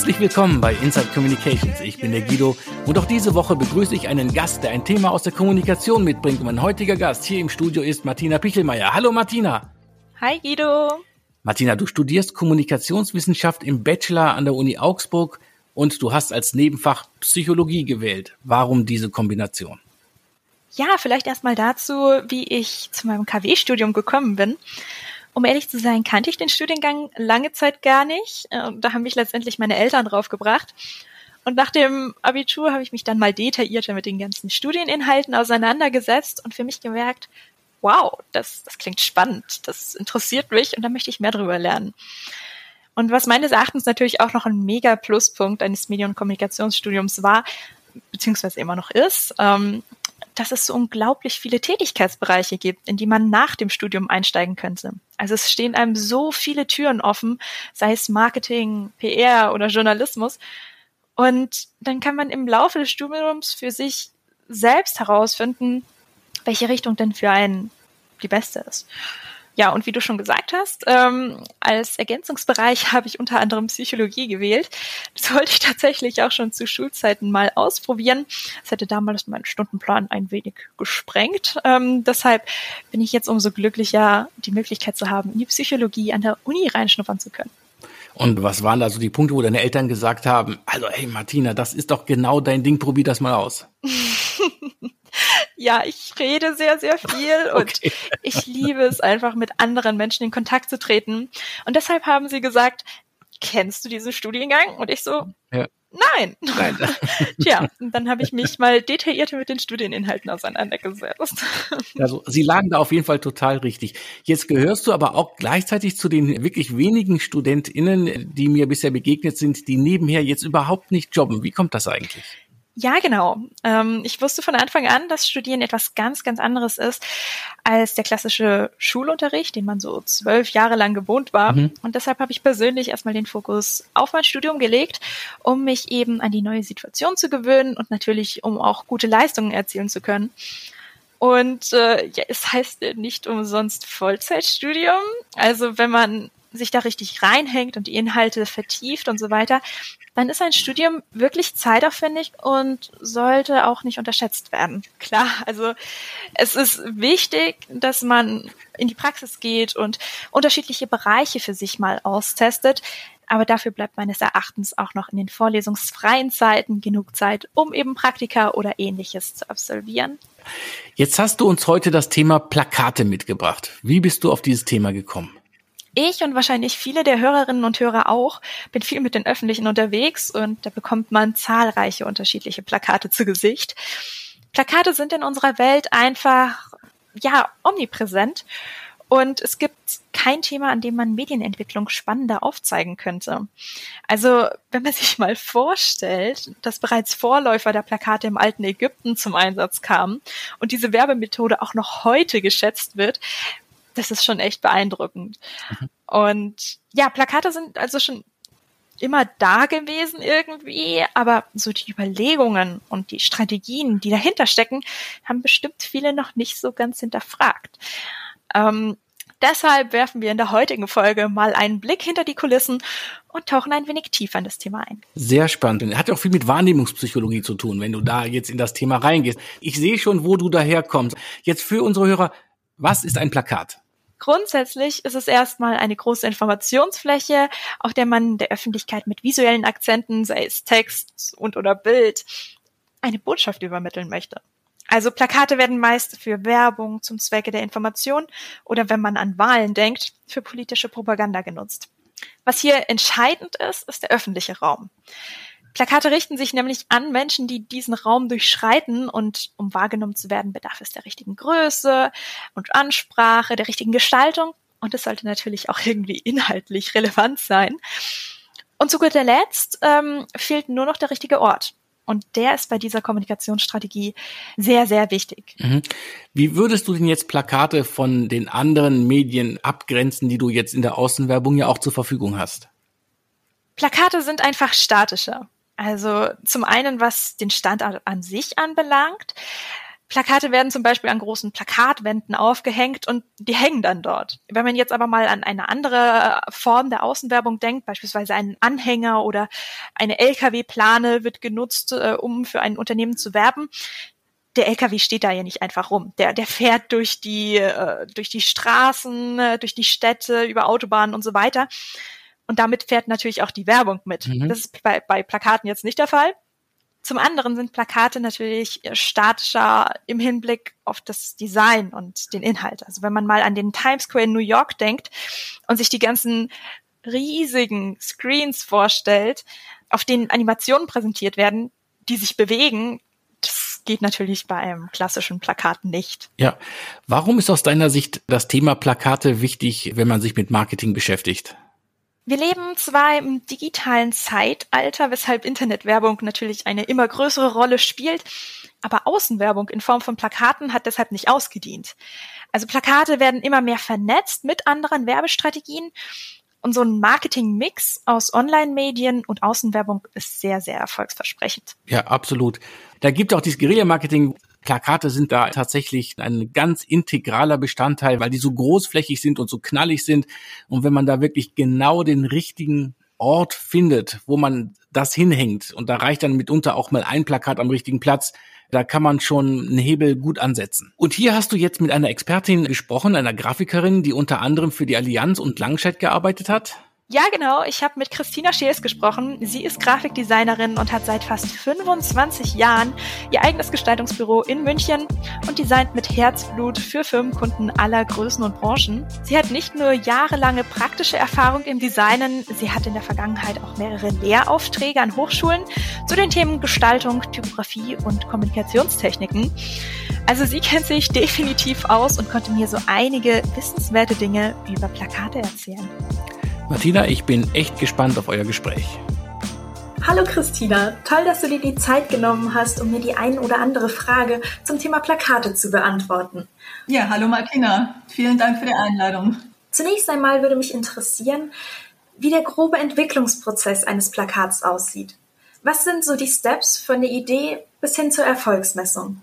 Herzlich willkommen bei Inside Communications. Ich bin der Guido und auch diese Woche begrüße ich einen Gast, der ein Thema aus der Kommunikation mitbringt. Und mein heutiger Gast hier im Studio ist Martina Pichelmeier. Hallo Martina. Hi Guido. Martina, du studierst Kommunikationswissenschaft im Bachelor an der Uni Augsburg und du hast als Nebenfach Psychologie gewählt. Warum diese Kombination? Ja, vielleicht erstmal dazu, wie ich zu meinem KW-Studium gekommen bin. Um ehrlich zu sein, kannte ich den Studiengang lange Zeit gar nicht. Äh, da haben mich letztendlich meine Eltern draufgebracht. Und nach dem Abitur habe ich mich dann mal detaillierter mit den ganzen Studieninhalten auseinandergesetzt und für mich gemerkt, wow, das, das klingt spannend, das interessiert mich und da möchte ich mehr drüber lernen. Und was meines Erachtens natürlich auch noch ein mega Pluspunkt eines Medien- und Kommunikationsstudiums war, beziehungsweise immer noch ist, ähm, dass es so unglaublich viele Tätigkeitsbereiche gibt, in die man nach dem Studium einsteigen könnte. Also es stehen einem so viele Türen offen, sei es Marketing, PR oder Journalismus. Und dann kann man im Laufe des Studiums für sich selbst herausfinden, welche Richtung denn für einen die beste ist. Ja, und wie du schon gesagt hast, ähm, als Ergänzungsbereich habe ich unter anderem Psychologie gewählt. Das wollte ich tatsächlich auch schon zu Schulzeiten mal ausprobieren. Das hätte damals meinen Stundenplan ein wenig gesprengt. Ähm, deshalb bin ich jetzt umso glücklicher, die Möglichkeit zu haben, in die Psychologie an der Uni reinschnuppern zu können. Und was waren da so die Punkte, wo deine Eltern gesagt haben, also hey Martina, das ist doch genau dein Ding, probier das mal aus. ja, ich rede sehr, sehr viel und okay. ich liebe es einfach mit anderen Menschen in Kontakt zu treten. Und deshalb haben sie gesagt, kennst du diesen Studiengang? Und ich so, ja. nein. nein. Tja, und dann habe ich mich mal detaillierter mit den Studieninhalten auseinandergesetzt. Also Sie lagen da auf jeden Fall total richtig. Jetzt gehörst du aber auch gleichzeitig zu den wirklich wenigen StudentInnen, die mir bisher begegnet sind, die nebenher jetzt überhaupt nicht jobben. Wie kommt das eigentlich? Ja, genau. Ähm, ich wusste von Anfang an, dass Studieren etwas ganz, ganz anderes ist als der klassische Schulunterricht, den man so zwölf Jahre lang gewohnt war. Mhm. Und deshalb habe ich persönlich erstmal den Fokus auf mein Studium gelegt, um mich eben an die neue Situation zu gewöhnen und natürlich, um auch gute Leistungen erzielen zu können. Und äh, ja, es heißt nicht umsonst Vollzeitstudium. Also wenn man sich da richtig reinhängt und die Inhalte vertieft und so weiter, dann ist ein Studium wirklich zeitaufwendig und sollte auch nicht unterschätzt werden. Klar, also es ist wichtig, dass man in die Praxis geht und unterschiedliche Bereiche für sich mal austestet. Aber dafür bleibt meines Erachtens auch noch in den vorlesungsfreien Zeiten genug Zeit, um eben Praktika oder ähnliches zu absolvieren. Jetzt hast du uns heute das Thema Plakate mitgebracht. Wie bist du auf dieses Thema gekommen? Ich und wahrscheinlich viele der Hörerinnen und Hörer auch bin viel mit den Öffentlichen unterwegs und da bekommt man zahlreiche unterschiedliche Plakate zu Gesicht. Plakate sind in unserer Welt einfach, ja, omnipräsent. Und es gibt kein Thema, an dem man Medienentwicklung spannender aufzeigen könnte. Also, wenn man sich mal vorstellt, dass bereits Vorläufer der Plakate im alten Ägypten zum Einsatz kamen und diese Werbemethode auch noch heute geschätzt wird, das ist schon echt beeindruckend. Mhm. Und ja, Plakate sind also schon immer da gewesen irgendwie, aber so die Überlegungen und die Strategien, die dahinter stecken, haben bestimmt viele noch nicht so ganz hinterfragt. Ähm, deshalb werfen wir in der heutigen Folge mal einen Blick hinter die Kulissen und tauchen ein wenig tiefer in das Thema ein. Sehr spannend. Hat auch viel mit Wahrnehmungspsychologie zu tun, wenn du da jetzt in das Thema reingehst. Ich sehe schon, wo du daherkommst. Jetzt für unsere Hörer, was ist ein Plakat? Grundsätzlich ist es erstmal eine große Informationsfläche, auf der man der Öffentlichkeit mit visuellen Akzenten, sei es Text und oder Bild, eine Botschaft übermitteln möchte. Also Plakate werden meist für Werbung zum Zwecke der Information oder wenn man an Wahlen denkt, für politische Propaganda genutzt. Was hier entscheidend ist, ist der öffentliche Raum. Plakate richten sich nämlich an Menschen, die diesen Raum durchschreiten und um wahrgenommen zu werden, bedarf es der richtigen Größe und Ansprache, der richtigen Gestaltung und es sollte natürlich auch irgendwie inhaltlich relevant sein. Und zu guter Letzt ähm, fehlt nur noch der richtige Ort. Und der ist bei dieser Kommunikationsstrategie sehr, sehr wichtig. Mhm. Wie würdest du denn jetzt Plakate von den anderen Medien abgrenzen, die du jetzt in der Außenwerbung ja auch zur Verfügung hast? Plakate sind einfach statischer. Also zum einen, was den Standort an sich anbelangt. Plakate werden zum Beispiel an großen Plakatwänden aufgehängt und die hängen dann dort. Wenn man jetzt aber mal an eine andere Form der Außenwerbung denkt, beispielsweise einen Anhänger oder eine LKW-Plane wird genutzt, äh, um für ein Unternehmen zu werben, der LKW steht da ja nicht einfach rum. Der, der fährt durch die, äh, durch die Straßen, äh, durch die Städte, über Autobahnen und so weiter. Und damit fährt natürlich auch die Werbung mit. Mhm. Das ist bei, bei Plakaten jetzt nicht der Fall. Zum anderen sind Plakate natürlich statischer im Hinblick auf das Design und den Inhalt. Also wenn man mal an den Times Square in New York denkt und sich die ganzen riesigen Screens vorstellt, auf denen Animationen präsentiert werden, die sich bewegen, das geht natürlich bei einem klassischen Plakat nicht. Ja. Warum ist aus deiner Sicht das Thema Plakate wichtig, wenn man sich mit Marketing beschäftigt? Wir leben zwar im digitalen Zeitalter, weshalb Internetwerbung natürlich eine immer größere Rolle spielt, aber Außenwerbung in Form von Plakaten hat deshalb nicht ausgedient. Also Plakate werden immer mehr vernetzt mit anderen Werbestrategien und so ein Marketing-Mix aus Online-Medien und Außenwerbung ist sehr, sehr erfolgsversprechend. Ja, absolut. Da gibt auch dieses Guerilla-Marketing, Plakate sind da tatsächlich ein ganz integraler Bestandteil, weil die so großflächig sind und so knallig sind. Und wenn man da wirklich genau den richtigen Ort findet, wo man das hinhängt, und da reicht dann mitunter auch mal ein Plakat am richtigen Platz, da kann man schon einen Hebel gut ansetzen. Und hier hast du jetzt mit einer Expertin gesprochen, einer Grafikerin, die unter anderem für die Allianz und Langscheid gearbeitet hat. Ja, genau. Ich habe mit Christina Scheels gesprochen. Sie ist Grafikdesignerin und hat seit fast 25 Jahren ihr eigenes Gestaltungsbüro in München und designt mit Herzblut für Firmenkunden aller Größen und Branchen. Sie hat nicht nur jahrelange praktische Erfahrung im Designen, sie hat in der Vergangenheit auch mehrere Lehraufträge an Hochschulen zu den Themen Gestaltung, Typografie und Kommunikationstechniken. Also sie kennt sich definitiv aus und konnte mir so einige wissenswerte Dinge über Plakate erzählen. Martina, ich bin echt gespannt auf euer Gespräch. Hallo Christina, toll, dass du dir die Zeit genommen hast, um mir die ein oder andere Frage zum Thema Plakate zu beantworten. Ja, hallo Martina, vielen Dank für die Einladung. Zunächst einmal würde mich interessieren, wie der grobe Entwicklungsprozess eines Plakats aussieht. Was sind so die Steps von der Idee bis hin zur Erfolgsmessung?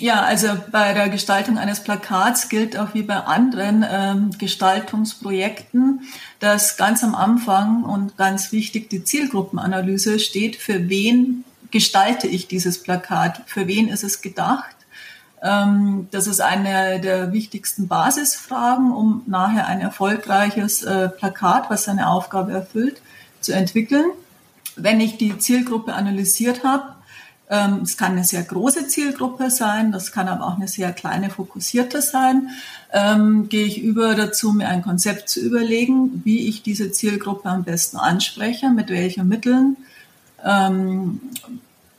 Ja, also bei der Gestaltung eines Plakats gilt auch wie bei anderen ähm, Gestaltungsprojekten, dass ganz am Anfang und ganz wichtig die Zielgruppenanalyse steht, für wen gestalte ich dieses Plakat, für wen ist es gedacht. Ähm, das ist eine der wichtigsten Basisfragen, um nachher ein erfolgreiches äh, Plakat, was seine Aufgabe erfüllt, zu entwickeln. Wenn ich die Zielgruppe analysiert habe, es kann eine sehr große Zielgruppe sein, das kann aber auch eine sehr kleine, fokussierte sein. Ähm, gehe ich über dazu, mir ein Konzept zu überlegen, wie ich diese Zielgruppe am besten anspreche, mit welchen Mitteln, ähm,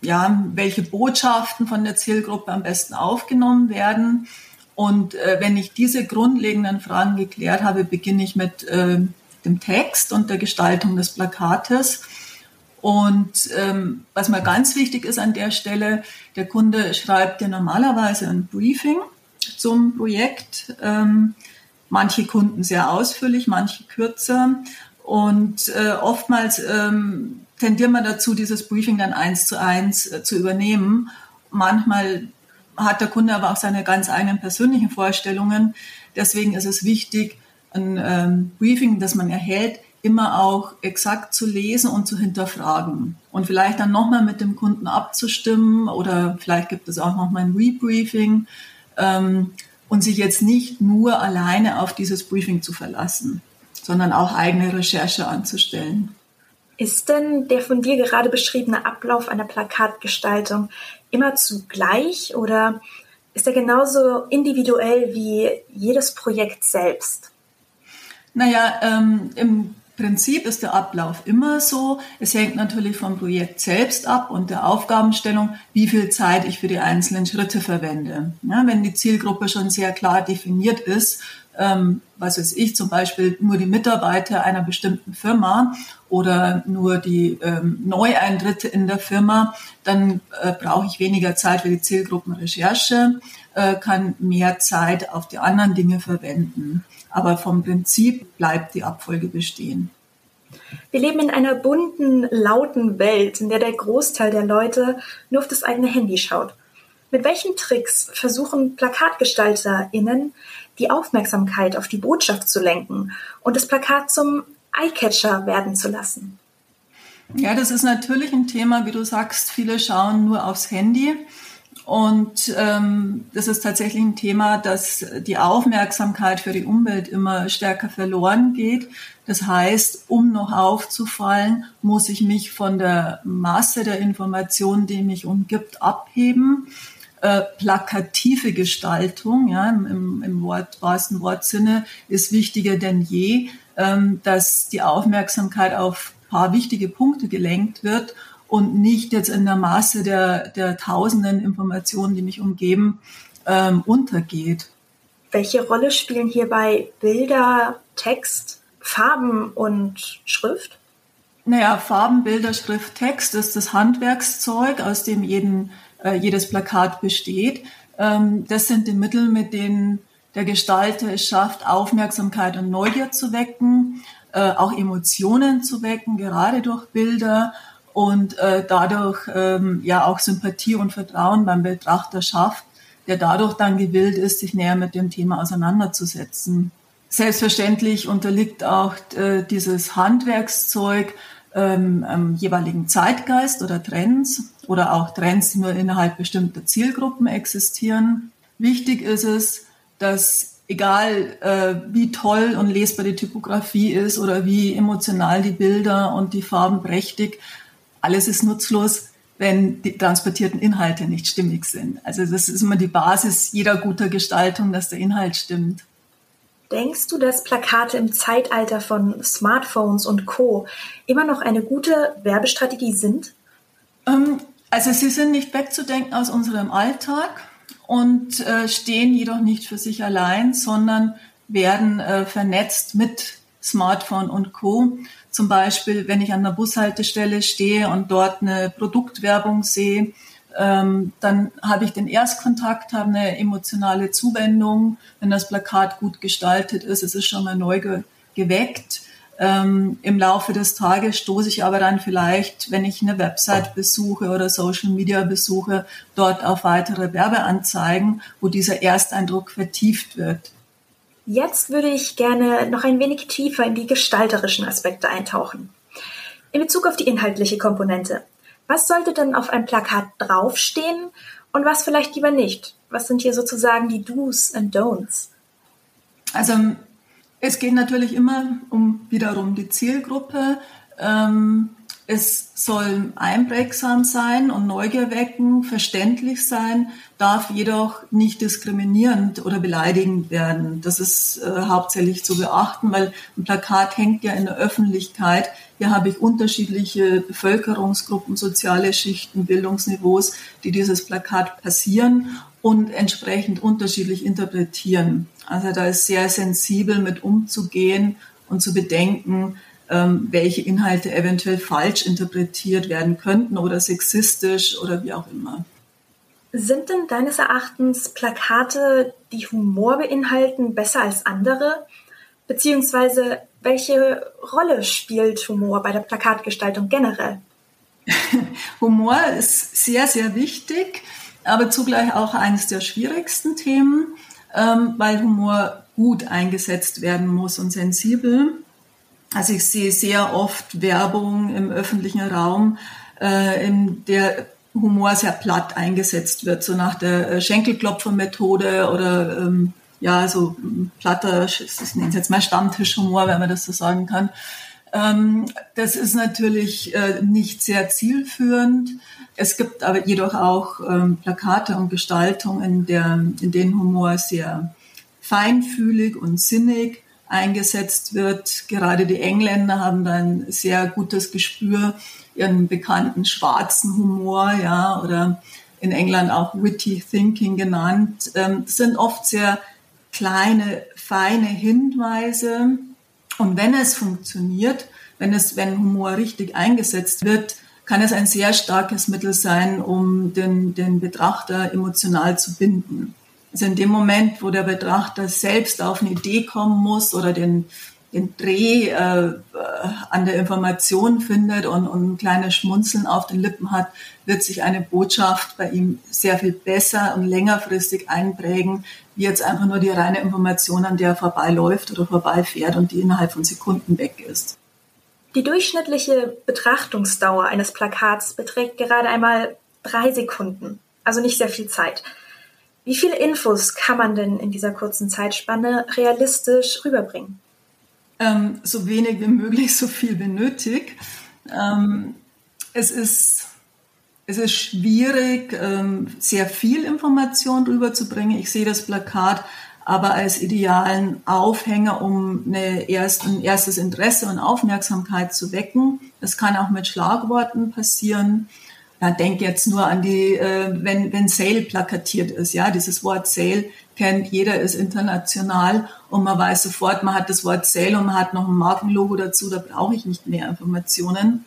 ja, welche Botschaften von der Zielgruppe am besten aufgenommen werden. Und äh, wenn ich diese grundlegenden Fragen geklärt habe, beginne ich mit äh, dem Text und der Gestaltung des Plakates und ähm, was mal ganz wichtig ist an der Stelle, der Kunde schreibt ja normalerweise ein Briefing zum Projekt. Ähm, manche Kunden sehr ausführlich, manche kürzer. Und äh, oftmals ähm, tendiert man dazu, dieses Briefing dann eins zu eins äh, zu übernehmen. Manchmal hat der Kunde aber auch seine ganz eigenen persönlichen Vorstellungen. Deswegen ist es wichtig, ein ähm, Briefing, das man erhält, immer auch exakt zu lesen und zu hinterfragen und vielleicht dann nochmal mit dem Kunden abzustimmen oder vielleicht gibt es auch nochmal ein Rebriefing ähm, und sich jetzt nicht nur alleine auf dieses Briefing zu verlassen, sondern auch eigene Recherche anzustellen. Ist denn der von dir gerade beschriebene Ablauf einer Plakatgestaltung immer zugleich oder ist er genauso individuell wie jedes Projekt selbst? Naja, ähm, im Prinzip ist der Ablauf immer so. Es hängt natürlich vom Projekt selbst ab und der Aufgabenstellung, wie viel Zeit ich für die einzelnen Schritte verwende. Ja, wenn die Zielgruppe schon sehr klar definiert ist, ähm, was weiß ich, zum Beispiel nur die Mitarbeiter einer bestimmten Firma oder nur die ähm, Neueintritte in der Firma, dann äh, brauche ich weniger Zeit für die Zielgruppenrecherche, äh, kann mehr Zeit auf die anderen Dinge verwenden. Aber vom Prinzip bleibt die Abfolge bestehen. Wir leben in einer bunten, lauten Welt, in der der Großteil der Leute nur auf das eigene Handy schaut. Mit welchen Tricks versuchen PlakatgestalterInnen, die Aufmerksamkeit auf die Botschaft zu lenken und das Plakat zum Eyecatcher werden zu lassen? Ja, das ist natürlich ein Thema, wie du sagst, viele schauen nur aufs Handy. Und ähm, das ist tatsächlich ein Thema, dass die Aufmerksamkeit für die Umwelt immer stärker verloren geht. Das heißt, um noch aufzufallen, muss ich mich von der Masse der Informationen, die mich umgibt, abheben. Äh, plakative Gestaltung, ja, im, im Wort, wahrsten Wortsinne, ist wichtiger denn je, ähm, dass die Aufmerksamkeit auf paar wichtige Punkte gelenkt wird und nicht jetzt in der Masse der, der tausenden Informationen, die mich umgeben, ähm, untergeht. Welche Rolle spielen hierbei Bilder, Text, Farben und Schrift? Naja, Farben, Bilder, Schrift, Text ist das Handwerkszeug, aus dem jeden, äh, jedes Plakat besteht. Ähm, das sind die Mittel, mit denen der Gestalter es schafft, Aufmerksamkeit und Neugier zu wecken, äh, auch Emotionen zu wecken, gerade durch Bilder und äh, dadurch ähm, ja auch Sympathie und Vertrauen beim Betrachter schafft, der dadurch dann gewillt ist, sich näher mit dem Thema auseinanderzusetzen. Selbstverständlich unterliegt auch äh, dieses Handwerkszeug ähm, ähm, jeweiligen Zeitgeist oder Trends oder auch Trends, die nur innerhalb bestimmter Zielgruppen existieren. Wichtig ist es, dass egal äh, wie toll und lesbar die Typografie ist oder wie emotional die Bilder und die Farben prächtig, alles ist nutzlos, wenn die transportierten Inhalte nicht stimmig sind. Also das ist immer die Basis jeder guter Gestaltung, dass der Inhalt stimmt. Denkst du, dass Plakate im Zeitalter von Smartphones und Co immer noch eine gute Werbestrategie sind? Ähm, also sie sind nicht wegzudenken aus unserem Alltag und äh, stehen jedoch nicht für sich allein, sondern werden äh, vernetzt mit Smartphone und Co. Zum Beispiel, wenn ich an der Bushaltestelle stehe und dort eine Produktwerbung sehe, ähm, dann habe ich den Erstkontakt, habe eine emotionale Zuwendung. Wenn das Plakat gut gestaltet ist, es ist schon mal neu ge geweckt. Ähm, Im Laufe des Tages stoße ich aber dann vielleicht, wenn ich eine Website besuche oder Social Media besuche, dort auf weitere Werbeanzeigen, wo dieser Ersteindruck vertieft wird. Jetzt würde ich gerne noch ein wenig tiefer in die gestalterischen Aspekte eintauchen. In Bezug auf die inhaltliche Komponente. Was sollte denn auf einem Plakat draufstehen und was vielleicht lieber nicht? Was sind hier sozusagen die Do's and Don'ts? Also es geht natürlich immer um wiederum die Zielgruppe. Ähm, es soll einprägsam sein und Neugier wecken, verständlich sein, darf jedoch nicht diskriminierend oder beleidigend werden. Das ist äh, hauptsächlich zu beachten, weil ein Plakat hängt ja in der Öffentlichkeit. Hier habe ich unterschiedliche Bevölkerungsgruppen, soziale Schichten, Bildungsniveaus, die dieses Plakat passieren und entsprechend unterschiedlich interpretieren. Also da ist sehr sensibel mit umzugehen und zu bedenken, ähm, welche Inhalte eventuell falsch interpretiert werden könnten oder sexistisch oder wie auch immer. Sind denn deines Erachtens Plakate, die Humor beinhalten, besser als andere? Beziehungsweise welche Rolle spielt Humor bei der Plakatgestaltung generell? Humor ist sehr, sehr wichtig, aber zugleich auch eines der schwierigsten Themen, ähm, weil Humor gut eingesetzt werden muss und sensibel. Also ich sehe sehr oft Werbung im öffentlichen Raum, äh, in der Humor sehr platt eingesetzt wird, so nach der äh, Schenkelklopfer-Methode oder ähm, ja, so platter, ich nenne es jetzt mal Stammtischhumor, wenn man das so sagen kann. Ähm, das ist natürlich äh, nicht sehr zielführend. Es gibt aber jedoch auch ähm, Plakate und Gestaltungen, in, in denen Humor sehr feinfühlig und sinnig eingesetzt wird. Gerade die Engländer haben da ein sehr gutes Gespür, ihren bekannten schwarzen Humor, ja, oder in England auch witty thinking genannt. Ähm, das sind oft sehr kleine, feine Hinweise. Und wenn es funktioniert, wenn es, wenn Humor richtig eingesetzt wird, kann es ein sehr starkes Mittel sein, um den, den Betrachter emotional zu binden. Also in dem Moment, wo der Betrachter selbst auf eine Idee kommen muss oder den, den Dreh äh, an der Information findet und, und ein kleines Schmunzeln auf den Lippen hat, wird sich eine Botschaft bei ihm sehr viel besser und längerfristig einprägen, wie jetzt einfach nur die reine Information, an der er vorbeiläuft oder vorbeifährt und die innerhalb von Sekunden weg ist. Die durchschnittliche Betrachtungsdauer eines Plakats beträgt gerade einmal drei Sekunden, also nicht sehr viel Zeit. Wie viele Infos kann man denn in dieser kurzen Zeitspanne realistisch rüberbringen? Ähm, so wenig wie möglich, so viel wie nötig. Ähm, es ist es ist schwierig, ähm, sehr viel Information rüberzubringen. Ich sehe das Plakat aber als idealen Aufhänger, um eine erst, ein erstes Interesse und Aufmerksamkeit zu wecken. Das kann auch mit Schlagworten passieren. Ja, denk jetzt nur an die, äh, wenn, wenn Sale plakatiert ist, ja, dieses Wort Sale kennt jeder, ist international und man weiß sofort, man hat das Wort Sale und man hat noch ein Markenlogo dazu, da brauche ich nicht mehr Informationen.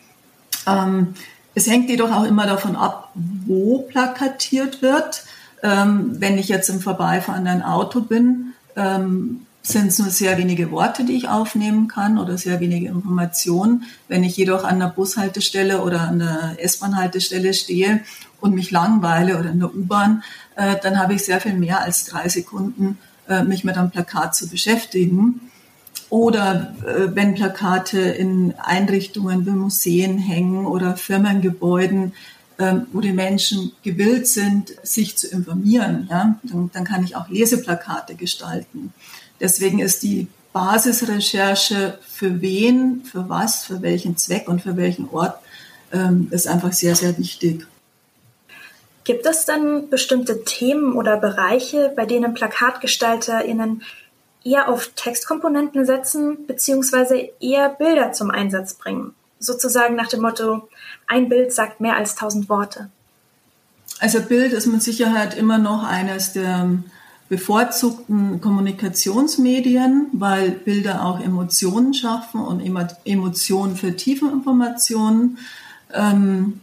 Ähm, es hängt jedoch auch immer davon ab, wo plakatiert wird. Ähm, wenn ich jetzt im vorbeifahrenden Auto bin, ähm, sind es nur sehr wenige Worte, die ich aufnehmen kann oder sehr wenige Informationen. Wenn ich jedoch an der Bushaltestelle oder an der S-Bahn-Haltestelle stehe und mich langweile oder in der U-Bahn, äh, dann habe ich sehr viel mehr als drei Sekunden, äh, mich mit einem Plakat zu beschäftigen. Oder äh, wenn Plakate in Einrichtungen wie Museen hängen oder Firmengebäuden, ähm, wo die Menschen gewillt sind, sich zu informieren, ja, dann, dann kann ich auch Leseplakate gestalten. Deswegen ist die Basisrecherche für wen, für was, für welchen Zweck und für welchen Ort ähm, ist einfach sehr, sehr wichtig. Gibt es dann bestimmte Themen oder Bereiche, bei denen PlakatgestalterInnen eher auf Textkomponenten setzen, beziehungsweise eher Bilder zum Einsatz bringen? Sozusagen nach dem Motto, ein Bild sagt mehr als tausend Worte. Also Bild ist mit Sicherheit immer noch eines der bevorzugten Kommunikationsmedien, weil Bilder auch Emotionen schaffen und Emotionen für Tiefeninformationen. Ähm,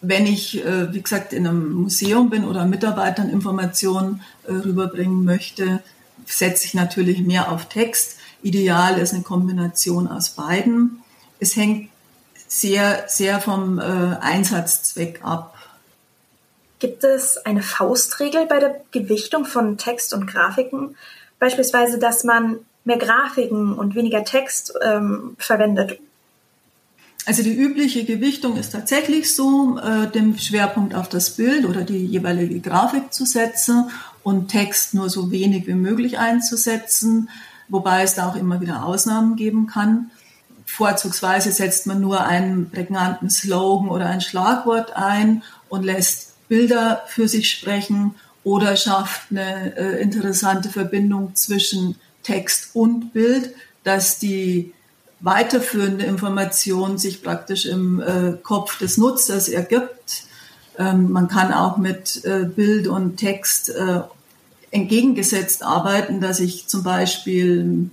wenn ich, äh, wie gesagt, in einem Museum bin oder Mitarbeitern Informationen äh, rüberbringen möchte, setze ich natürlich mehr auf Text. Ideal ist eine Kombination aus beiden. Es hängt sehr, sehr vom äh, Einsatzzweck ab. Gibt es eine Faustregel bei der Gewichtung von Text und Grafiken? Beispielsweise, dass man mehr Grafiken und weniger Text ähm, verwendet. Also die übliche Gewichtung ist tatsächlich so, äh, den Schwerpunkt auf das Bild oder die jeweilige Grafik zu setzen und Text nur so wenig wie möglich einzusetzen, wobei es da auch immer wieder Ausnahmen geben kann. Vorzugsweise setzt man nur einen prägnanten Slogan oder ein Schlagwort ein und lässt Bilder für sich sprechen oder schafft eine äh, interessante Verbindung zwischen Text und Bild, dass die weiterführende Information sich praktisch im äh, Kopf des Nutzers ergibt. Ähm, man kann auch mit äh, Bild und Text äh, entgegengesetzt arbeiten, dass ich zum Beispiel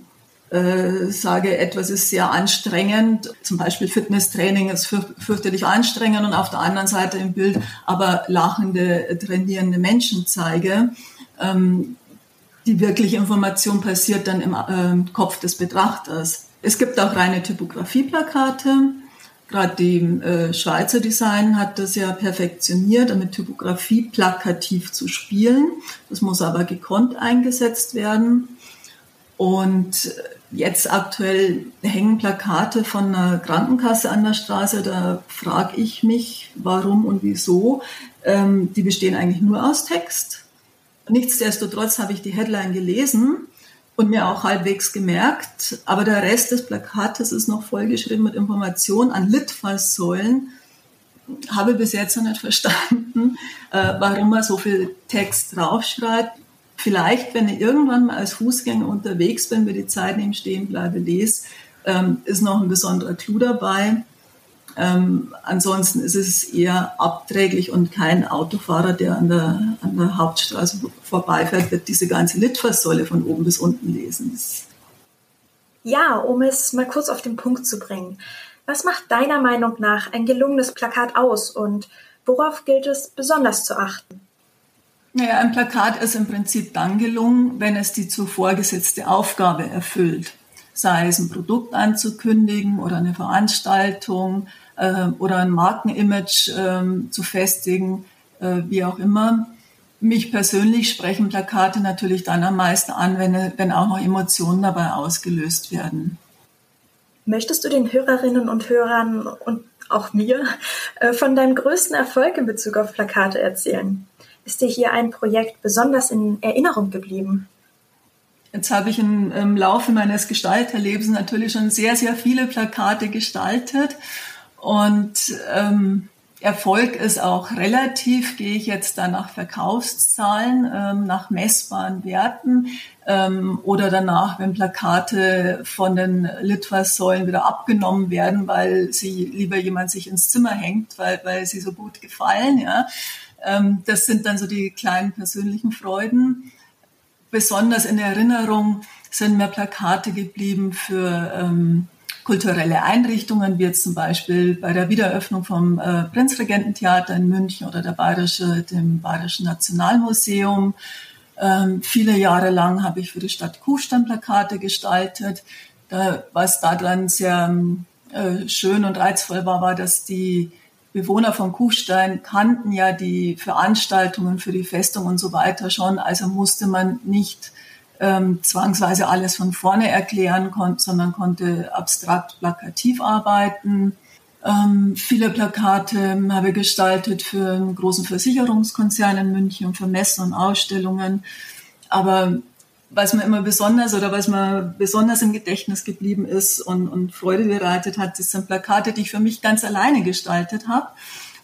äh, sage, etwas ist sehr anstrengend, zum Beispiel Fitnesstraining ist fürchterlich anstrengend und auf der anderen Seite im Bild aber lachende, trainierende Menschen zeige. Ähm, die wirkliche Information passiert dann im äh, Kopf des Betrachters. Es gibt auch reine Typografieplakate. Gerade die äh, Schweizer Design hat das ja perfektioniert, damit Typografie plakativ zu spielen. Das muss aber gekonnt eingesetzt werden. Und jetzt aktuell hängen Plakate von einer Krankenkasse an der Straße. Da frage ich mich, warum und wieso. Ähm, die bestehen eigentlich nur aus Text. Nichtsdestotrotz habe ich die Headline gelesen und mir auch halbwegs gemerkt, aber der Rest des Plakates ist noch vollgeschrieben mit Informationen an Litfaßsäulen. Habe bis jetzt noch nicht verstanden, äh, warum man so viel Text draufschreibt vielleicht, wenn ich irgendwann mal als Fußgänger unterwegs bin, mir die Zeit nehme, stehen bleibe, lese, ähm, ist noch ein besonderer Clou dabei. Ähm, ansonsten ist es eher abträglich und kein Autofahrer, der an der, an der Hauptstraße vorbeifährt, wird diese ganze Litfaßsäule von oben bis unten lesen. Ja, um es mal kurz auf den Punkt zu bringen. Was macht deiner Meinung nach ein gelungenes Plakat aus und worauf gilt es besonders zu achten? Naja, ein Plakat ist im Prinzip dann gelungen, wenn es die zuvor gesetzte Aufgabe erfüllt. sei es ein Produkt anzukündigen oder eine Veranstaltung äh, oder ein Markenimage äh, zu festigen, äh, wie auch immer. Mich persönlich sprechen Plakate natürlich dann am meisten an, wenn, wenn auch noch Emotionen dabei ausgelöst werden. Möchtest du den Hörerinnen und Hörern und auch mir äh, von deinem größten Erfolg in Bezug auf Plakate erzählen? Ist dir hier ein Projekt besonders in Erinnerung geblieben? Jetzt habe ich im, Laufe meines Gestalterlebens natürlich schon sehr, sehr viele Plakate gestaltet und ähm, Erfolg ist auch relativ, gehe ich jetzt da nach Verkaufszahlen, ähm, nach messbaren Werten ähm, oder danach, wenn Plakate von den Litfaßsäulen wieder abgenommen werden, weil sie lieber jemand sich ins Zimmer hängt, weil, weil sie so gut gefallen. Ja. Ähm, das sind dann so die kleinen persönlichen Freuden. Besonders in Erinnerung sind mir Plakate geblieben für ähm, kulturelle Einrichtungen, wie jetzt zum Beispiel bei der Wiedereröffnung vom äh, Prinzregententheater in München oder der Bayerische, dem Bayerischen Nationalmuseum. Ähm, viele Jahre lang habe ich für die Stadt Kufstein Plakate gestaltet. Da, was daran sehr äh, schön und reizvoll war, war, dass die Bewohner von Kufstein kannten ja die Veranstaltungen für die Festung und so weiter schon. Also musste man nicht ähm, zwangsweise alles von vorne erklären konnte, sondern konnte abstrakt plakativ arbeiten. Ähm, viele Plakate habe ich gestaltet für einen großen Versicherungskonzern in München für Messen und Ausstellungen. Aber was mir immer besonders oder was mir besonders im Gedächtnis geblieben ist und, und Freude bereitet hat, das sind Plakate, die ich für mich ganz alleine gestaltet habe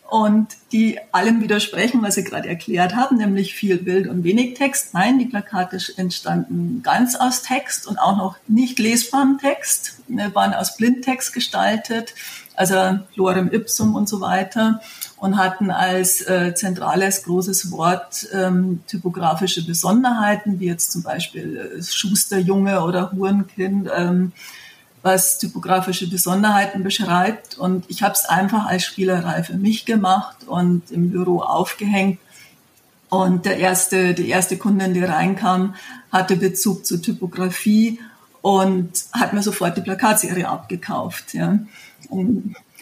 und die allem widersprechen, was Sie gerade erklärt haben, nämlich viel Bild und wenig Text. Nein, die Plakate entstanden ganz aus Text und auch noch nicht lesbarem Text, ne, waren aus Blindtext gestaltet, also Lorem Ipsum und so weiter und hatten als äh, zentrales großes Wort ähm, typografische Besonderheiten, wie jetzt zum Beispiel äh, Schusterjunge oder Hurenkind. Ähm, was typografische Besonderheiten beschreibt. Und ich habe es einfach als Spielerei für mich gemacht und im Büro aufgehängt. Und der erste, die erste Kundin, die reinkam, hatte Bezug zur Typografie und hat mir sofort die Plakatserie abgekauft. Ja.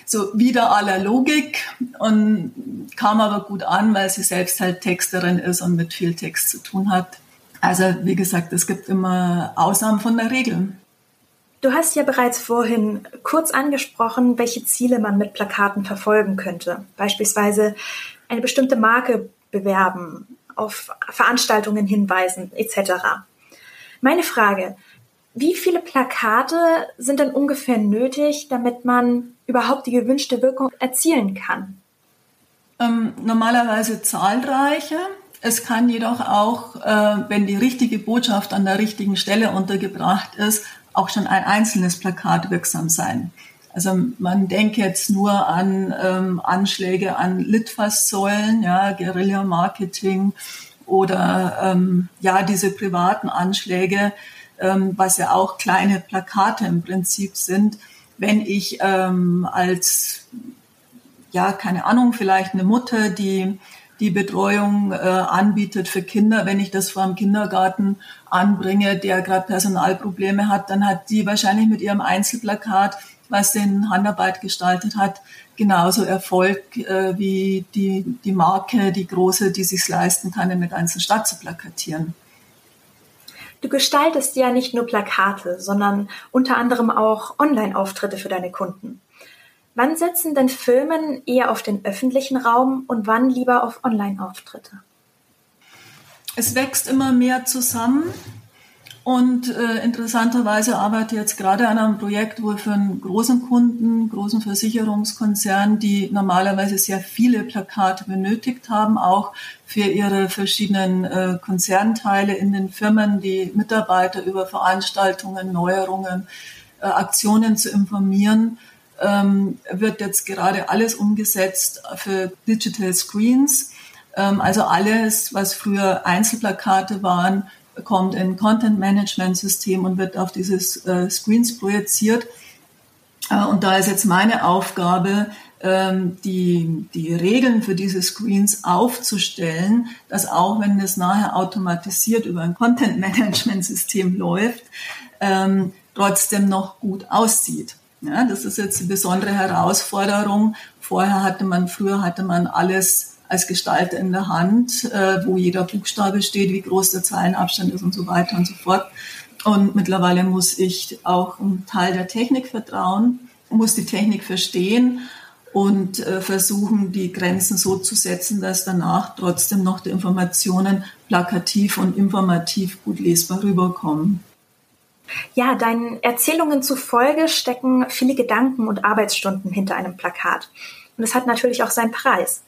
So wieder aller Logik und kam aber gut an, weil sie selbst halt Texterin ist und mit viel Text zu tun hat. Also wie gesagt, es gibt immer Ausnahmen von der Regel. Du hast ja bereits vorhin kurz angesprochen, welche Ziele man mit Plakaten verfolgen könnte. Beispielsweise eine bestimmte Marke bewerben, auf Veranstaltungen hinweisen etc. Meine Frage, wie viele Plakate sind denn ungefähr nötig, damit man überhaupt die gewünschte Wirkung erzielen kann? Ähm, normalerweise zahlreiche. Es kann jedoch auch, äh, wenn die richtige Botschaft an der richtigen Stelle untergebracht ist, auch schon ein einzelnes Plakat wirksam sein. Also man denke jetzt nur an ähm, Anschläge an Litfaßsäulen, ja, Guerilla-Marketing oder ähm, ja diese privaten Anschläge, ähm, was ja auch kleine Plakate im Prinzip sind. Wenn ich ähm, als ja keine Ahnung vielleicht eine Mutter, die die Betreuung äh, anbietet für Kinder. Wenn ich das vor dem Kindergarten anbringe, der gerade Personalprobleme hat, dann hat die wahrscheinlich mit ihrem Einzelplakat, was den Handarbeit gestaltet hat, genauso Erfolg äh, wie die, die Marke, die große, die sich leisten kann, in der ganzen Stadt zu plakatieren. Du gestaltest ja nicht nur Plakate, sondern unter anderem auch Online-Auftritte für deine Kunden. Wann setzen denn Firmen eher auf den öffentlichen Raum und wann lieber auf Online-Auftritte? Es wächst immer mehr zusammen. Und äh, interessanterweise arbeite ich jetzt gerade an einem Projekt, wo für einen großen Kunden, großen Versicherungskonzern, die normalerweise sehr viele Plakate benötigt haben, auch für ihre verschiedenen äh, Konzernteile in den Firmen, die Mitarbeiter über Veranstaltungen, Neuerungen, äh, Aktionen zu informieren, ähm, wird jetzt gerade alles umgesetzt für Digital Screens. Ähm, also alles, was früher Einzelplakate waren, kommt in Content Management System und wird auf dieses äh, Screens projiziert. Äh, und da ist jetzt meine Aufgabe, ähm, die, die Regeln für diese Screens aufzustellen, dass auch wenn das nachher automatisiert über ein Content Management System läuft, ähm, trotzdem noch gut aussieht. Ja, das ist jetzt die besondere Herausforderung. Vorher hatte man, früher hatte man alles als Gestalter in der Hand, äh, wo jeder Buchstabe steht, wie groß der Zeilenabstand ist und so weiter und so fort. Und mittlerweile muss ich auch einen Teil der Technik vertrauen, muss die Technik verstehen und äh, versuchen, die Grenzen so zu setzen, dass danach trotzdem noch die Informationen plakativ und informativ gut lesbar rüberkommen. Ja, deinen Erzählungen zufolge stecken viele Gedanken und Arbeitsstunden hinter einem Plakat. Und es hat natürlich auch seinen Preis.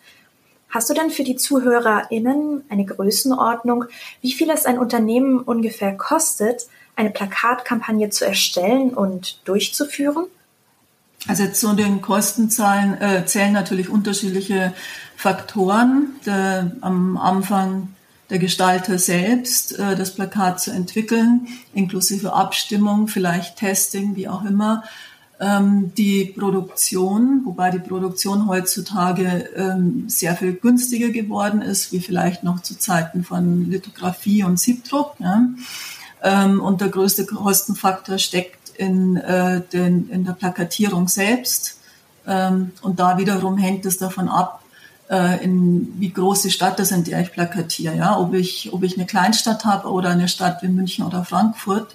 Hast du denn für die ZuhörerInnen eine Größenordnung, wie viel es ein Unternehmen ungefähr kostet, eine Plakatkampagne zu erstellen und durchzuführen? Also zu den Kostenzahlen äh, zählen natürlich unterschiedliche Faktoren. Der, am Anfang der Gestalter selbst, äh, das Plakat zu entwickeln, inklusive Abstimmung, vielleicht Testing, wie auch immer. Ähm, die Produktion, wobei die Produktion heutzutage ähm, sehr viel günstiger geworden ist, wie vielleicht noch zu Zeiten von Lithografie und Siebdruck. Ja. Ähm, und der größte Kostenfaktor steckt in, äh, den, in der Plakatierung selbst. Ähm, und da wiederum hängt es davon ab, äh, in wie groß die Stadt ist, in der ich plakatiere. Ja? Ob, ich, ob ich eine Kleinstadt habe oder eine Stadt wie München oder Frankfurt.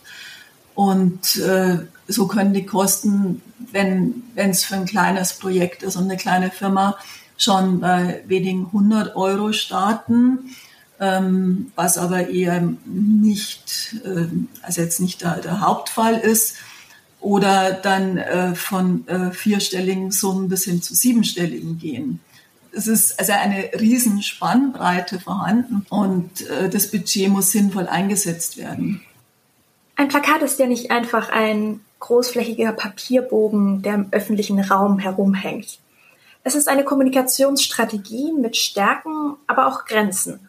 Und äh, so können die Kosten, wenn es für ein kleines Projekt ist und eine kleine Firma, schon bei wenigen hundert Euro starten ähm, was aber eher nicht, äh, also jetzt nicht der, der, Hauptfall ist, oder dann äh, von äh, vierstelligen Summen bis hin zu siebenstelligen gehen. Es ist also eine riesen Spannbreite vorhanden und äh, das Budget muss sinnvoll eingesetzt werden. Ein Plakat ist ja nicht einfach ein großflächiger Papierbogen, der im öffentlichen Raum herumhängt. Es ist eine Kommunikationsstrategie mit Stärken, aber auch Grenzen.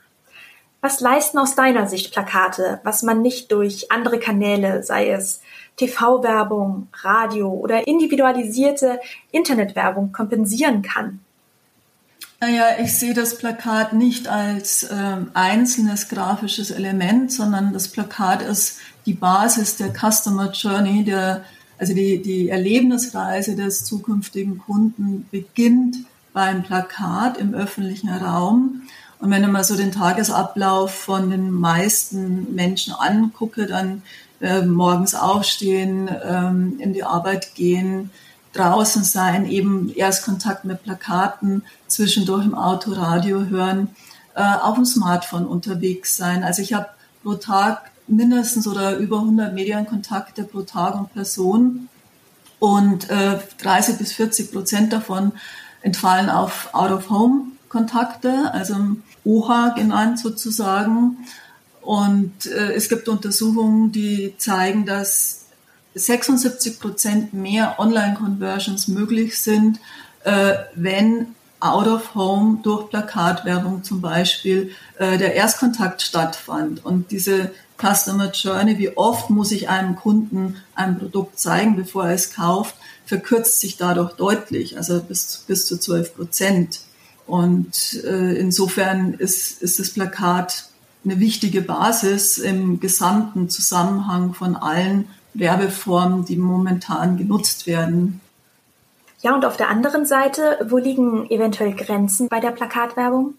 Was leisten aus deiner Sicht Plakate, was man nicht durch andere Kanäle, sei es TV-Werbung, Radio oder individualisierte Internetwerbung kompensieren kann? Naja, ich sehe das Plakat nicht als äh, einzelnes grafisches Element, sondern das Plakat ist die Basis der Customer Journey, der, also die, die Erlebnisreise des zukünftigen Kunden beginnt beim Plakat im öffentlichen Raum. Und wenn ich mal so den Tagesablauf von den meisten Menschen angucke, dann äh, morgens aufstehen, ähm, in die Arbeit gehen, draußen sein, eben erst Kontakt mit Plakaten, zwischendurch im Auto Radio hören, äh, auf dem Smartphone unterwegs sein. Also ich habe pro Tag mindestens oder über 100 Medienkontakte pro Tag und Person und äh, 30 bis 40 Prozent davon entfallen auf Out-of-Home-Kontakte, also OHA genannt sozusagen. Und äh, es gibt Untersuchungen, die zeigen, dass 76 Prozent mehr Online-Conversions möglich sind, äh, wenn out of home durch Plakatwerbung zum Beispiel äh, der Erstkontakt stattfand. Und diese Customer Journey, wie oft muss ich einem Kunden ein Produkt zeigen, bevor er es kauft, verkürzt sich dadurch deutlich, also bis, bis zu 12 Prozent. Und äh, insofern ist, ist das Plakat eine wichtige Basis im gesamten Zusammenhang von allen Werbeformen, die momentan genutzt werden. Ja, und auf der anderen Seite, wo liegen eventuell Grenzen bei der Plakatwerbung?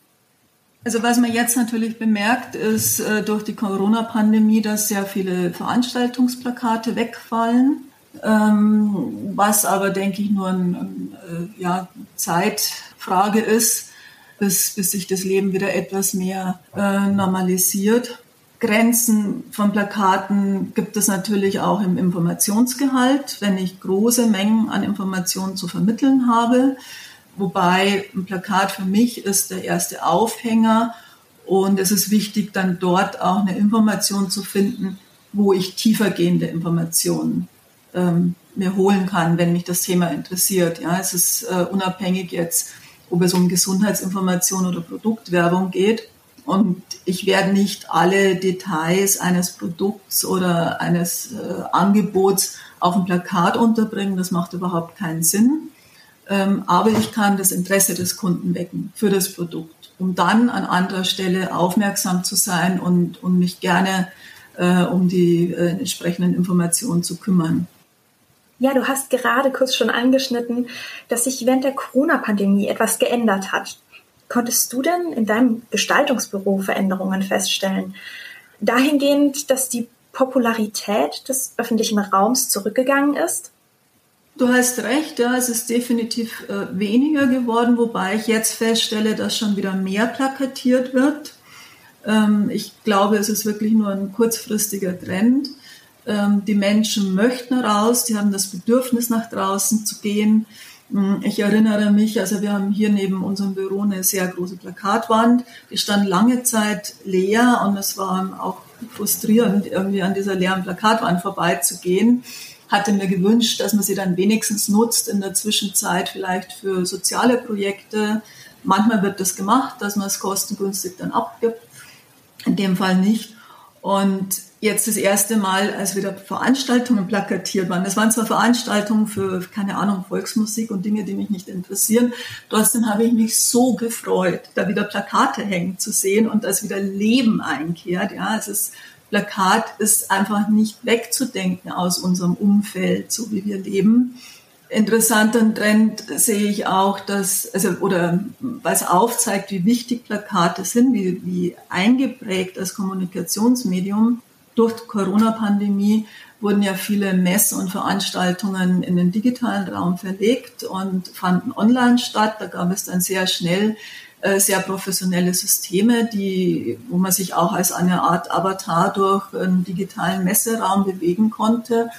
Also was man jetzt natürlich bemerkt, ist äh, durch die Corona-Pandemie, dass sehr viele Veranstaltungsplakate wegfallen, ähm, was aber, denke ich, nur ein, ein äh, ja, Zeit, Frage ist, bis, bis sich das Leben wieder etwas mehr äh, normalisiert. Grenzen von Plakaten gibt es natürlich auch im Informationsgehalt, wenn ich große Mengen an Informationen zu vermitteln habe. Wobei ein Plakat für mich ist der erste Aufhänger und es ist wichtig, dann dort auch eine Information zu finden, wo ich tiefergehende Informationen ähm, mir holen kann, wenn mich das Thema interessiert. Ja, es ist äh, unabhängig jetzt ob es um Gesundheitsinformation oder Produktwerbung geht. Und ich werde nicht alle Details eines Produkts oder eines äh, Angebots auf dem Plakat unterbringen. Das macht überhaupt keinen Sinn. Ähm, aber ich kann das Interesse des Kunden wecken für das Produkt, um dann an anderer Stelle aufmerksam zu sein und, und mich gerne äh, um die äh, entsprechenden Informationen zu kümmern. Ja, du hast gerade kurz schon angeschnitten, dass sich während der Corona-Pandemie etwas geändert hat. Konntest du denn in deinem Gestaltungsbüro Veränderungen feststellen? Dahingehend, dass die Popularität des öffentlichen Raums zurückgegangen ist? Du hast recht, ja, es ist definitiv äh, weniger geworden, wobei ich jetzt feststelle, dass schon wieder mehr plakatiert wird. Ähm, ich glaube, es ist wirklich nur ein kurzfristiger Trend. Ähm, die Menschen möchten raus, die haben das Bedürfnis, nach draußen zu gehen. Hm, ich erinnere mich, also wir haben hier neben unserem Büro eine sehr große Plakatwand. Die stand lange Zeit leer und es war auch frustrierend, irgendwie an dieser leeren Plakatwand vorbeizugehen. Hatte mir gewünscht, dass man sie dann wenigstens nutzt in der Zwischenzeit vielleicht für soziale Projekte. Manchmal wird das gemacht, dass man es kostengünstig dann abgibt. In dem Fall nicht. Und jetzt das erste Mal, als wieder Veranstaltungen plakatiert waren. Das waren zwar Veranstaltungen für, keine Ahnung, Volksmusik und Dinge, die mich nicht interessieren. Trotzdem habe ich mich so gefreut, da wieder Plakate hängen zu sehen und dass wieder Leben einkehrt. Ja, es ist, Plakat ist einfach nicht wegzudenken aus unserem Umfeld, so wie wir leben. Interessanten Trend sehe ich auch, dass, also, oder was aufzeigt, wie wichtig Plakate sind, wie, wie eingeprägt als Kommunikationsmedium durch die Corona-Pandemie wurden ja viele Messen und Veranstaltungen in den digitalen Raum verlegt und fanden online statt. Da gab es dann sehr schnell äh, sehr professionelle Systeme, die, wo man sich auch als eine Art Avatar durch einen digitalen Messeraum bewegen konnte.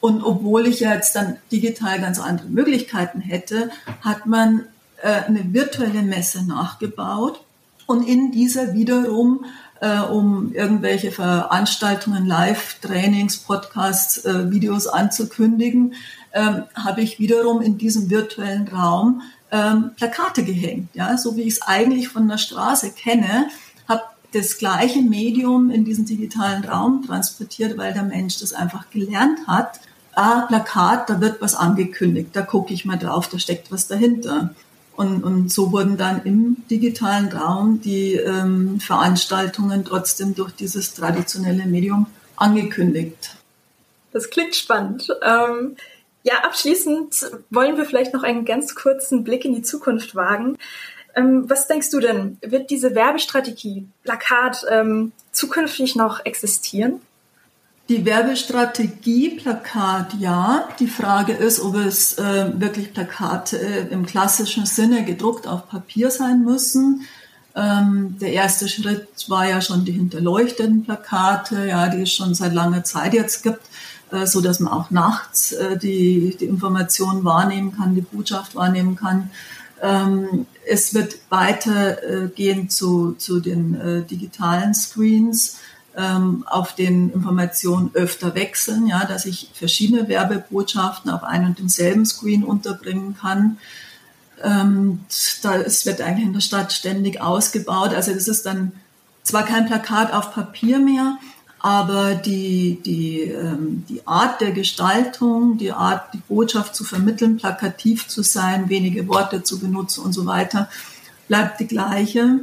Und obwohl ich ja jetzt dann digital ganz andere Möglichkeiten hätte, hat man äh, eine virtuelle Messe nachgebaut und in dieser wiederum äh, um irgendwelche Veranstaltungen, Live-Trainings, Podcasts, äh, Videos anzukündigen, ähm, habe ich wiederum in diesem virtuellen Raum ähm, Plakate gehängt. Ja, so wie ich es eigentlich von der Straße kenne, habe das gleiche Medium in diesen digitalen Raum transportiert, weil der Mensch das einfach gelernt hat. Ah, Plakat, da wird was angekündigt, da gucke ich mal drauf, da steckt was dahinter. Und, und so wurden dann im digitalen Raum die ähm, Veranstaltungen trotzdem durch dieses traditionelle Medium angekündigt. Das klingt spannend. Ähm, ja, abschließend wollen wir vielleicht noch einen ganz kurzen Blick in die Zukunft wagen. Ähm, was denkst du denn? Wird diese Werbestrategie, Plakat, ähm, zukünftig noch existieren? Die Werbestrategie Plakat ja. Die Frage ist, ob es äh, wirklich Plakate äh, im klassischen Sinne gedruckt auf Papier sein müssen. Ähm, der erste Schritt war ja schon die hinterleuchteten Plakate, ja, die es schon seit langer Zeit jetzt gibt, äh, so dass man auch nachts äh, die, die Information wahrnehmen kann, die Botschaft wahrnehmen kann. Ähm, es wird weitergehen zu, zu den äh, digitalen Screens ähm, auf den Informationen öfter wechseln, ja, dass ich verschiedene Werbebotschaften auf einem und demselben Screen unterbringen kann. Ähm, da, es wird eigentlich in der Stadt ständig ausgebaut. Also das ist dann zwar kein Plakat auf Papier mehr, aber die, die, ähm, die Art der Gestaltung, die Art, die Botschaft zu vermitteln, plakativ zu sein, wenige Worte zu benutzen und so weiter, bleibt die gleiche.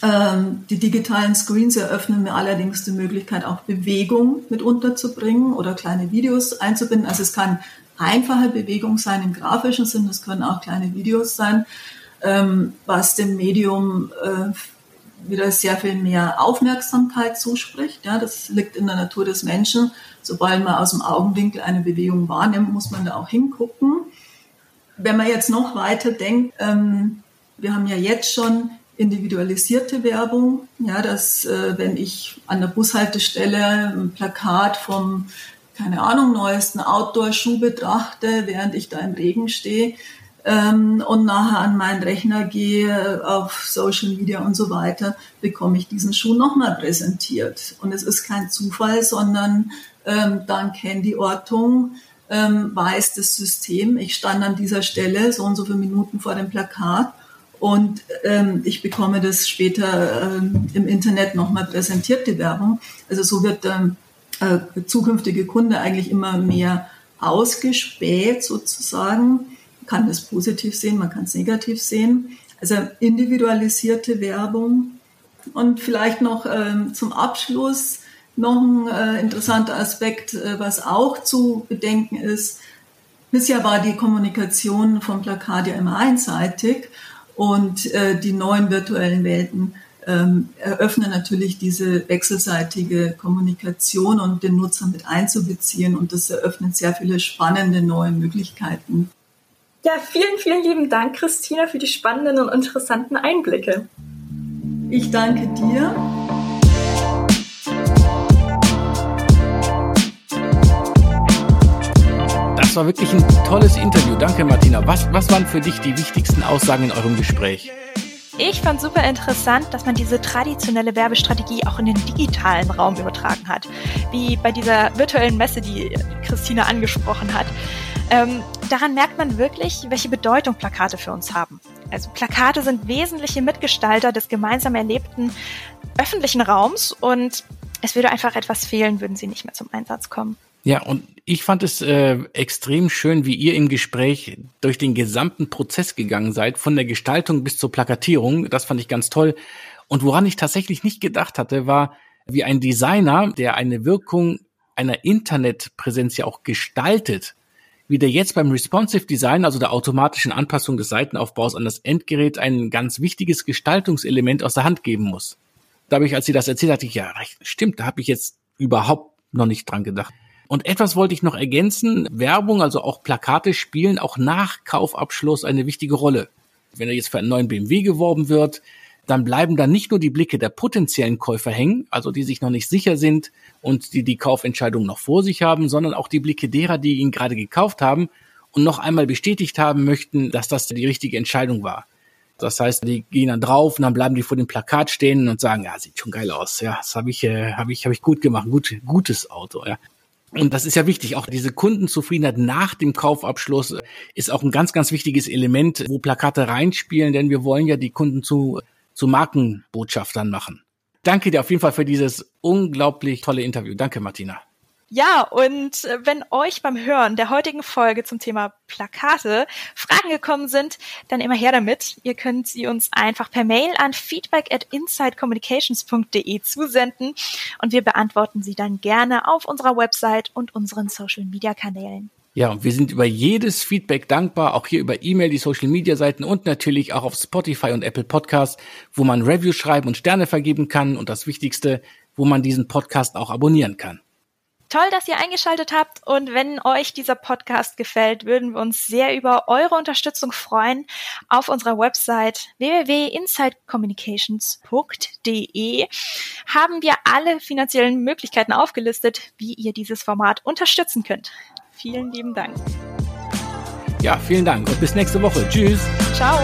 Ähm, die digitalen Screens eröffnen mir allerdings die Möglichkeit, auch Bewegung mit unterzubringen oder kleine Videos einzubinden. Also es kann einfache Bewegung sein im grafischen Sinn, es können auch kleine Videos sein, ähm, was dem Medium äh, wieder sehr viel mehr Aufmerksamkeit zuspricht. Ja, das liegt in der Natur des Menschen. Sobald man aus dem Augenwinkel eine Bewegung wahrnimmt, muss man da auch hingucken. Wenn man jetzt noch weiter denkt, ähm, wir haben ja jetzt schon individualisierte Werbung. Ja, dass äh, wenn ich an der Bushaltestelle ein Plakat vom, keine Ahnung, neuesten Outdoor-Schuh betrachte, während ich da im Regen stehe ähm, und nachher an meinen Rechner gehe, auf Social Media und so weiter, bekomme ich diesen Schuh nochmal präsentiert. Und es ist kein Zufall, sondern ähm, dann kennt die Ortung, ähm, weiß das System, ich stand an dieser Stelle so und so viele Minuten vor dem Plakat und ähm, ich bekomme das später ähm, im Internet nochmal präsentiert, die Werbung. Also so wird der äh, zukünftige Kunde eigentlich immer mehr ausgespäht sozusagen. Man kann das positiv sehen, man kann es negativ sehen. Also individualisierte Werbung. Und vielleicht noch ähm, zum Abschluss noch ein äh, interessanter Aspekt, äh, was auch zu bedenken ist. Bisher war die Kommunikation vom Plakat ja immer einseitig und äh, die neuen virtuellen Welten ähm, eröffnen natürlich diese wechselseitige Kommunikation und den Nutzer mit einzubeziehen und das eröffnet sehr viele spannende neue Möglichkeiten. Ja, vielen, vielen lieben Dank, Christina, für die spannenden und interessanten Einblicke. Ich danke dir. War wirklich ein tolles Interview. Danke, Martina. Was, was waren für dich die wichtigsten Aussagen in eurem Gespräch? Ich fand super interessant, dass man diese traditionelle Werbestrategie auch in den digitalen Raum übertragen hat. Wie bei dieser virtuellen Messe, die Christina angesprochen hat. Ähm, daran merkt man wirklich, welche Bedeutung Plakate für uns haben. Also Plakate sind wesentliche Mitgestalter des gemeinsam erlebten öffentlichen Raums und es würde einfach etwas fehlen, würden sie nicht mehr zum Einsatz kommen. Ja, und ich fand es äh, extrem schön, wie ihr im Gespräch durch den gesamten Prozess gegangen seid, von der Gestaltung bis zur Plakatierung. Das fand ich ganz toll. Und woran ich tatsächlich nicht gedacht hatte, war, wie ein Designer, der eine Wirkung einer Internetpräsenz ja auch gestaltet, wie der jetzt beim Responsive Design, also der automatischen Anpassung des Seitenaufbaus an das Endgerät, ein ganz wichtiges Gestaltungselement aus der Hand geben muss. Da habe ich, als sie das erzählt hat, ich, ja, stimmt, da habe ich jetzt überhaupt noch nicht dran gedacht. Und etwas wollte ich noch ergänzen. Werbung, also auch Plakate spielen auch nach Kaufabschluss eine wichtige Rolle. Wenn er jetzt für einen neuen BMW geworben wird, dann bleiben da nicht nur die Blicke der potenziellen Käufer hängen, also die sich noch nicht sicher sind und die die Kaufentscheidung noch vor sich haben, sondern auch die Blicke derer, die ihn gerade gekauft haben und noch einmal bestätigt haben möchten, dass das die richtige Entscheidung war. Das heißt, die gehen dann drauf und dann bleiben die vor dem Plakat stehen und sagen, ja, sieht schon geil aus, ja, das habe ich, äh, habe ich, habe ich gut gemacht, gut, gutes Auto, ja. Und das ist ja wichtig. Auch diese Kundenzufriedenheit nach dem Kaufabschluss ist auch ein ganz, ganz wichtiges Element, wo Plakate reinspielen, denn wir wollen ja die Kunden zu, zu Markenbotschaftern machen. Danke dir auf jeden Fall für dieses unglaublich tolle Interview. Danke, Martina. Ja, und äh, wenn euch beim Hören der heutigen Folge zum Thema Plakate Fragen gekommen sind, dann immer her damit. Ihr könnt sie uns einfach per Mail an feedback at insidecommunications.de zusenden und wir beantworten sie dann gerne auf unserer Website und unseren Social Media Kanälen. Ja, und wir sind über jedes Feedback dankbar, auch hier über E-Mail, die Social Media Seiten und natürlich auch auf Spotify und Apple Podcasts, wo man Reviews schreiben und Sterne vergeben kann und das Wichtigste, wo man diesen Podcast auch abonnieren kann. Toll, dass ihr eingeschaltet habt und wenn euch dieser Podcast gefällt, würden wir uns sehr über eure Unterstützung freuen. Auf unserer Website www.insidecommunications.de haben wir alle finanziellen Möglichkeiten aufgelistet, wie ihr dieses Format unterstützen könnt. Vielen lieben Dank. Ja, vielen Dank und bis nächste Woche. Tschüss. Ciao.